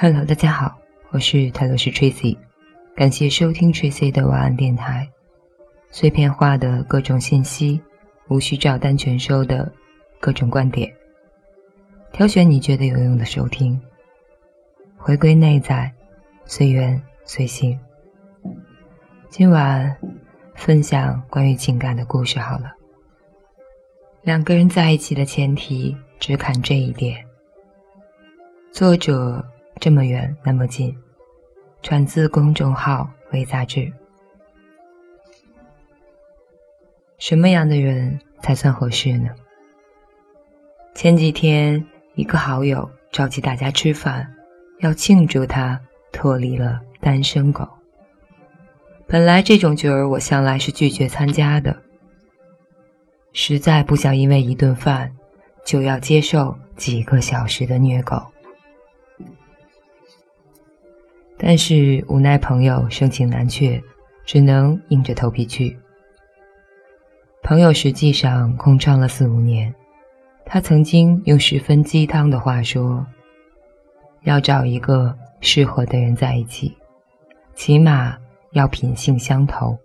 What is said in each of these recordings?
Hello，大家好，我是泰罗斯 Tracy，感谢收听 Tracy 的晚安电台。碎片化的各种信息，无需照单全收的各种观点，挑选你觉得有用的收听。回归内在，随缘随性。今晚分享关于情感的故事。好了，两个人在一起的前提，只看这一点。作者这么远那么近，转自公众号微杂志。什么样的人才算合适呢？前几天，一个好友召集大家吃饭，要庆祝他脱离了单身狗。本来这种局儿我向来是拒绝参加的，实在不想因为一顿饭就要接受几个小时的虐狗。但是无奈朋友盛情难却，只能硬着头皮去。朋友实际上空窗了四五年，他曾经用十分鸡汤的话说：“要找一个适合的人在一起，起码要品性相投。”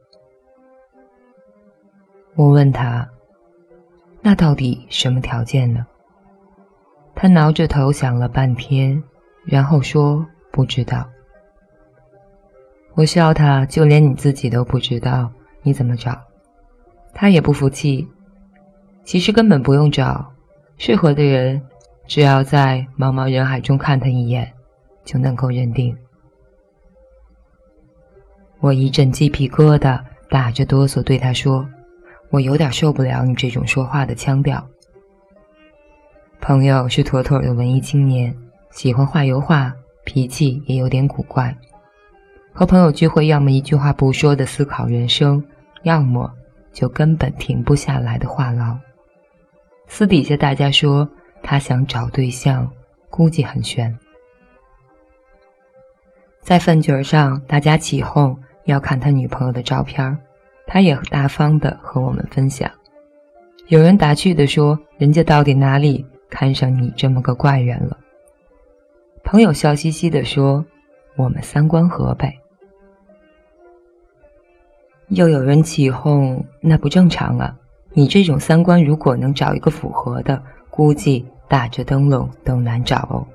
我问他：“那到底什么条件呢？”他挠着头想了半天，然后说：“不知道。”我笑他，就连你自己都不知道，你怎么找？他也不服气。其实根本不用找，适合的人，只要在茫茫人海中看他一眼，就能够认定。我一阵鸡皮疙瘩，打着哆嗦对他说：“我有点受不了你这种说话的腔调。”朋友是妥妥的文艺青年，喜欢画油画，脾气也有点古怪。和朋友聚会，要么一句话不说的思考人生，要么就根本停不下来的话痨。私底下大家说他想找对象，估计很悬。在饭局上，大家起哄要看他女朋友的照片，他也大方的和我们分享。有人打趣的说：“人家到底哪里看上你这么个怪人了？”朋友笑嘻嘻的说：“我们三观合呗。”又有人起哄，那不正常啊！你这种三观，如果能找一个符合的，估计打着灯笼都难找哦。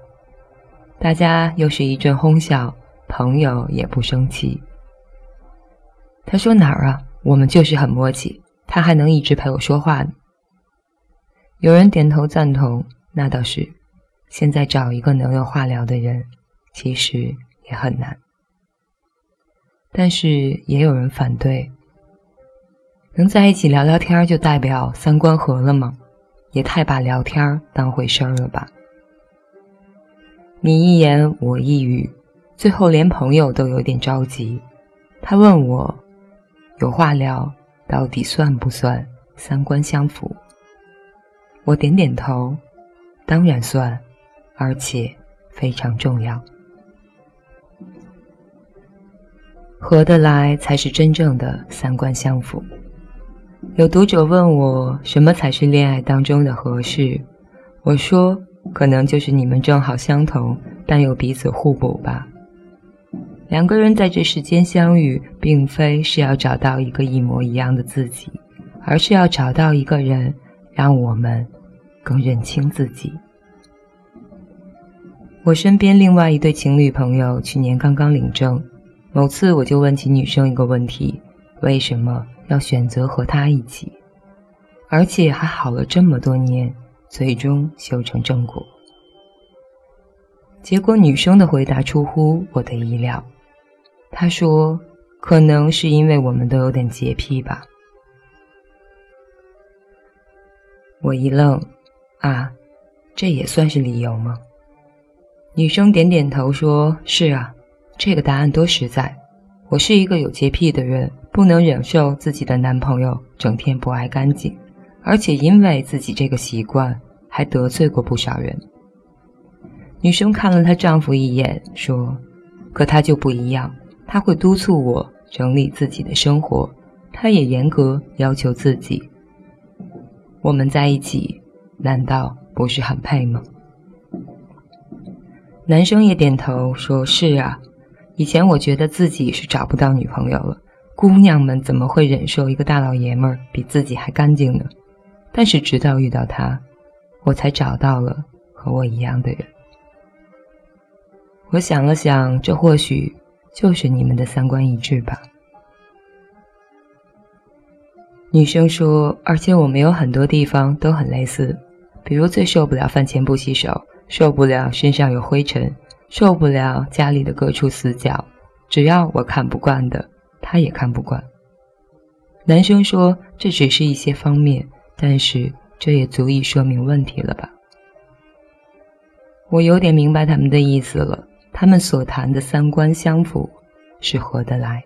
大家又是一阵哄笑，朋友也不生气。他说哪儿啊？我们就是很默契，他还能一直陪我说话呢。有人点头赞同，那倒是。现在找一个能有话聊的人，其实也很难。但是也有人反对，能在一起聊聊天就代表三观合了吗？也太把聊天当回事儿了吧！你一言我一语，最后连朋友都有点着急。他问我，有话聊到底算不算三观相符？我点点头，当然算，而且非常重要。合得来才是真正的三观相符。有读者问我，什么才是恋爱当中的合适？我说，可能就是你们正好相同，但又彼此互补吧。两个人在这世间相遇，并非是要找到一个一模一样的自己，而是要找到一个人，让我们更认清自己。我身边另外一对情侣朋友，去年刚刚领证。某次我就问起女生一个问题：为什么要选择和他一起，而且还好了这么多年，最终修成正果？结果女生的回答出乎我的意料，她说：“可能是因为我们都有点洁癖吧。”我一愣：“啊，这也算是理由吗？”女生点点头说：“是啊。”这个答案多实在！我是一个有洁癖的人，不能忍受自己的男朋友整天不爱干净，而且因为自己这个习惯，还得罪过不少人。女生看了她丈夫一眼，说：“可他就不一样，他会督促我整理自己的生活，他也严格要求自己。我们在一起，难道不是很配吗？”男生也点头说：“是啊，以前我觉得自己是找不到女朋友了。姑娘们怎么会忍受一个大老爷们儿比自己还干净呢？但是直到遇到他，我才找到了和我一样的人。”我想了想，这或许就是你们的三观一致吧。女生说：“而且我们有很多地方都很类似，比如最受不了饭前不洗手，受不了身上有灰尘，受不了家里的各处死角。只要我看不惯的，他也看不惯。”男生说：“这只是一些方面，但是这也足以说明问题了吧？”我有点明白他们的意思了。他们所谈的三观相符，是合得来。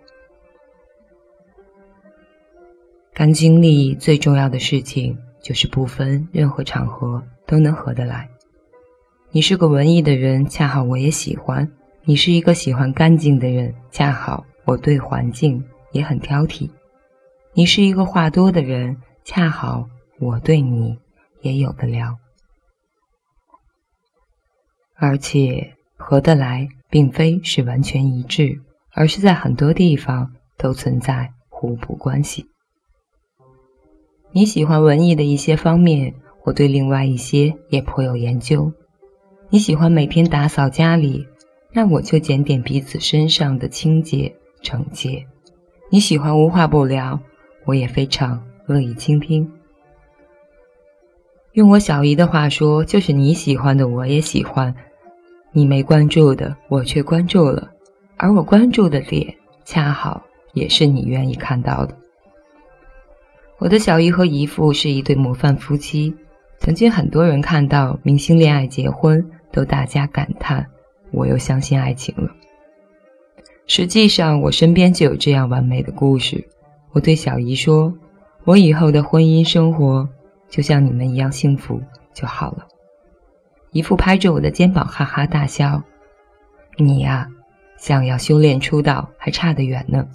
感情里最重要的事情，就是不分任何场合都能合得来。你是个文艺的人，恰好我也喜欢；你是一个喜欢干净的人，恰好我对环境也很挑剔；你是一个话多的人，恰好我对你也有的聊。而且。合得来，并非是完全一致，而是在很多地方都存在互补关系。你喜欢文艺的一些方面，我对另外一些也颇有研究。你喜欢每天打扫家里，那我就检点彼此身上的清洁整洁。你喜欢无话不聊，我也非常乐意倾听。用我小姨的话说，就是你喜欢的，我也喜欢。你没关注的，我却关注了，而我关注的点，恰好也是你愿意看到的。我的小姨和姨父是一对模范夫妻，曾经很多人看到明星恋爱结婚，都大加感叹，我又相信爱情了。实际上，我身边就有这样完美的故事。我对小姨说：“我以后的婚姻生活，就像你们一样幸福就好了。”姨父拍着我的肩膀，哈哈大笑：“你呀，想要修炼出道还差得远呢。”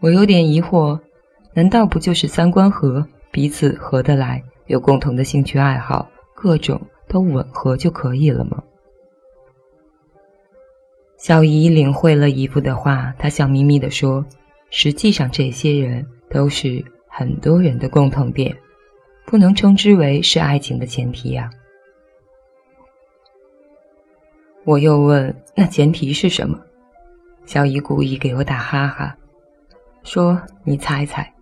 我有点疑惑，难道不就是三观合，彼此合得来，有共同的兴趣爱好，各种都吻合就可以了吗？小姨领会了姨父的话，她笑眯眯地说：“实际上，这些人都是很多人的共同点，不能称之为是爱情的前提呀。”我又问：“那前提是什么？”小姨故意给我打哈哈，说：“你猜猜。”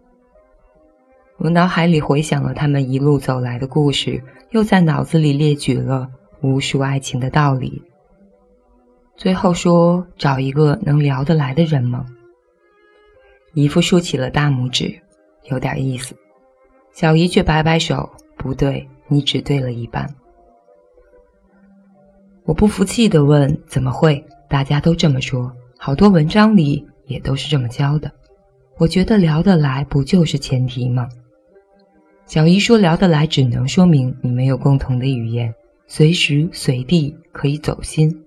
我脑海里回想了他们一路走来的故事，又在脑子里列举了无数爱情的道理，最后说：“找一个能聊得来的人吗？”姨父竖起了大拇指，有点意思。小姨却摆摆手：“不对，你只对了一半。”我不服气地问：“怎么会？大家都这么说，好多文章里也都是这么教的。我觉得聊得来不就是前提吗？”小姨说：“聊得来只能说明你们有共同的语言，随时随地可以走心，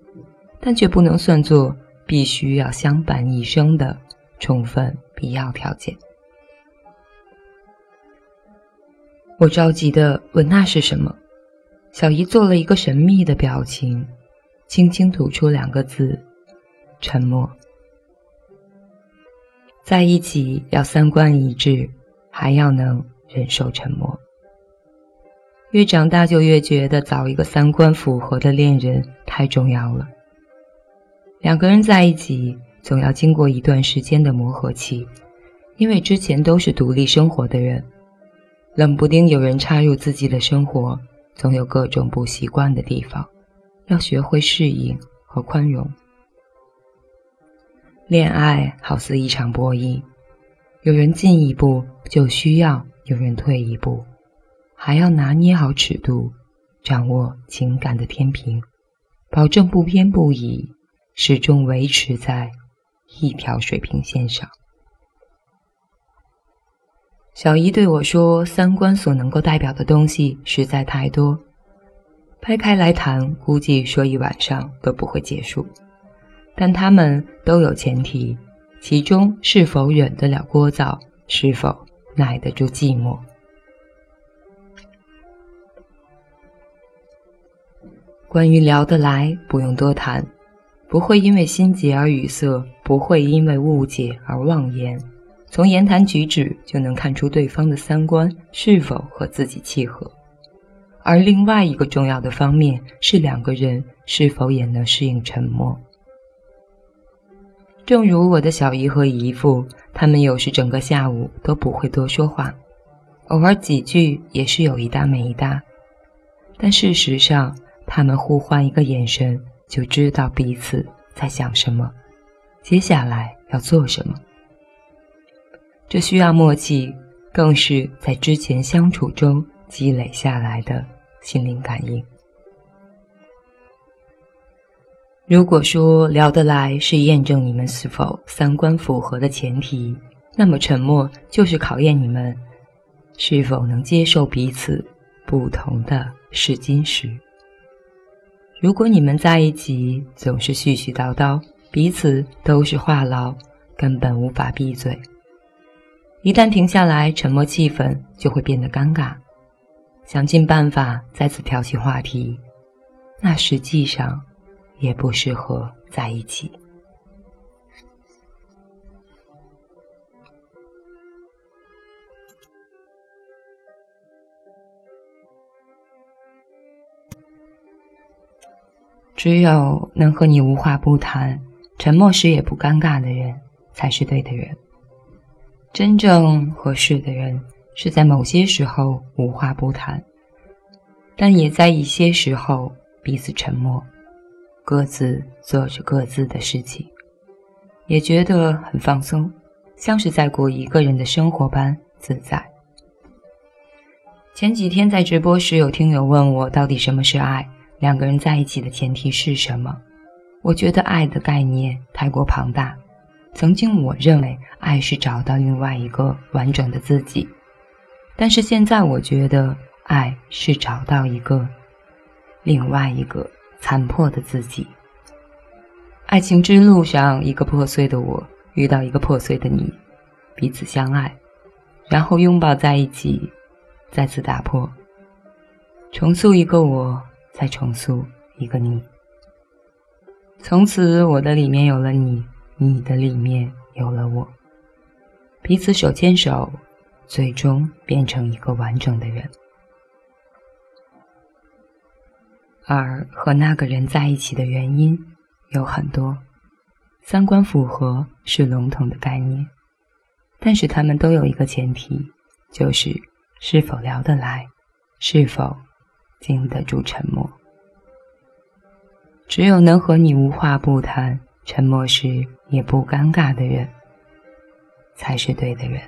但却不能算作必须要相伴一生的充分必要条件。”我着急地问：“那是什么？”小姨做了一个神秘的表情，轻轻吐出两个字：“沉默。”在一起要三观一致，还要能忍受沉默。越长大就越觉得找一个三观符合的恋人太重要了。两个人在一起，总要经过一段时间的磨合期，因为之前都是独立生活的人，冷不丁有人插入自己的生活。总有各种不习惯的地方，要学会适应和宽容。恋爱好似一场博弈，有人进一步，就需要有人退一步，还要拿捏好尺度，掌握情感的天平，保证不偏不倚，始终维持在一条水平线上。小姨对我说：“三观所能够代表的东西实在太多，掰开来谈，估计说一晚上都不会结束。但他们都有前提，其中是否忍得了聒噪，是否耐得住寂寞。关于聊得来，不用多谈，不会因为心结而语塞，不会因为误解而妄言。从言谈举止就能看出对方的三观是否和自己契合。而另外一个重要的方面是两个人是否也能适应沉默。正如我的小姨和姨父，他们有时整个下午都不会多说话，偶尔几句也是有一搭没一搭，但事实上，他们互换一个眼神就知道彼此在想什么，接下来要做什么。这需要默契，更是在之前相处中积累下来的心灵感应。如果说聊得来是验证你们是否三观符合的前提，那么沉默就是考验你们是否能接受彼此不同的试金石。如果你们在一起总是絮絮叨叨，彼此都是话痨，根本无法闭嘴。一旦停下来，沉默气氛就会变得尴尬。想尽办法再次挑起话题，那实际上。也不适合在一起。只有能和你无话不谈、沉默时也不尴尬的人，才是对的人。真正合适的人，是在某些时候无话不谈，但也在一些时候彼此沉默。各自做着各自的事情，也觉得很放松，像是在过一个人的生活般自在。前几天在直播时，有听友问我，到底什么是爱？两个人在一起的前提是什么？我觉得爱的概念太过庞大。曾经我认为爱是找到另外一个完整的自己，但是现在我觉得爱是找到一个另外一个。残破的自己。爱情之路上，一个破碎的我遇到一个破碎的你，彼此相爱，然后拥抱在一起，再次打破，重塑一个我，再重塑一个你。从此，我的里面有了你，你的里面有了我，彼此手牵手，最终变成一个完整的人。而和那个人在一起的原因有很多，三观符合是笼统的概念，但是他们都有一个前提，就是是否聊得来，是否经得住沉默。只有能和你无话不谈，沉默时也不尴尬的人，才是对的人。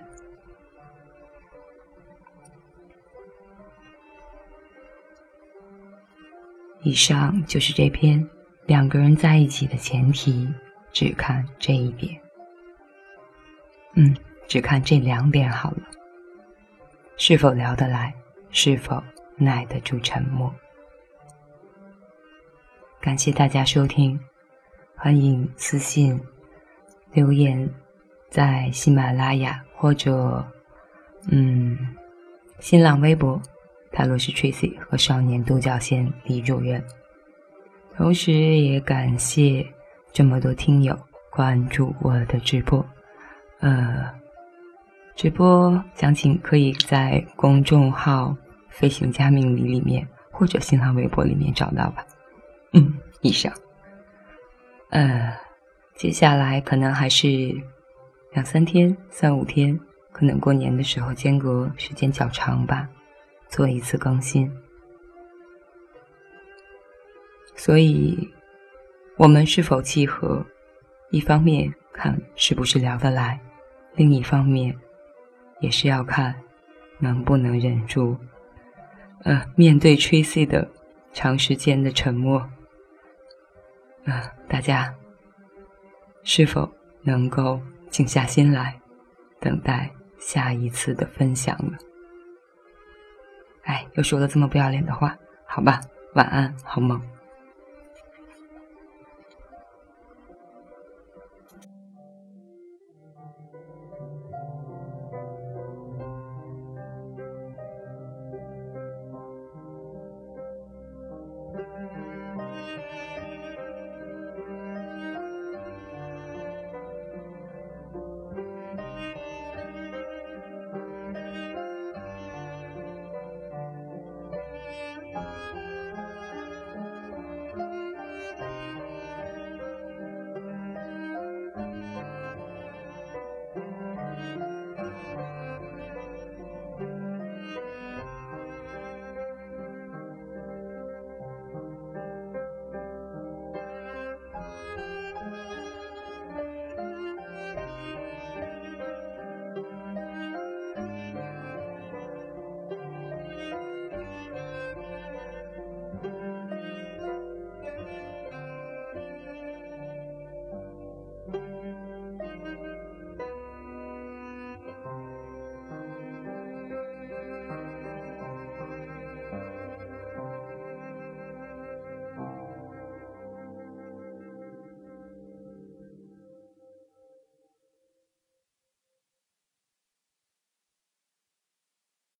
以上就是这篇两个人在一起的前提，只看这一点。嗯，只看这两点好了。是否聊得来，是否耐得住沉默？感谢大家收听，欢迎私信留言，在喜马拉雅或者嗯新浪微博。泰罗斯 Tracy 和少年独角仙李主任，同时也感谢这么多听友关注我的直播。呃，直播详情可以在公众号“飞行家命理”里面或者新浪微博里面找到吧。嗯，以上。呃，接下来可能还是两三天、三五天，可能过年的时候间隔时间较长吧。做一次更新，所以，我们是否契合，一方面看是不是聊得来，另一方面，也是要看能不能忍住，呃，面对 Tracy 的长时间的沉默，呃，大家是否能够静下心来，等待下一次的分享呢？哎，又说了这么不要脸的话，好吧，晚安，好梦。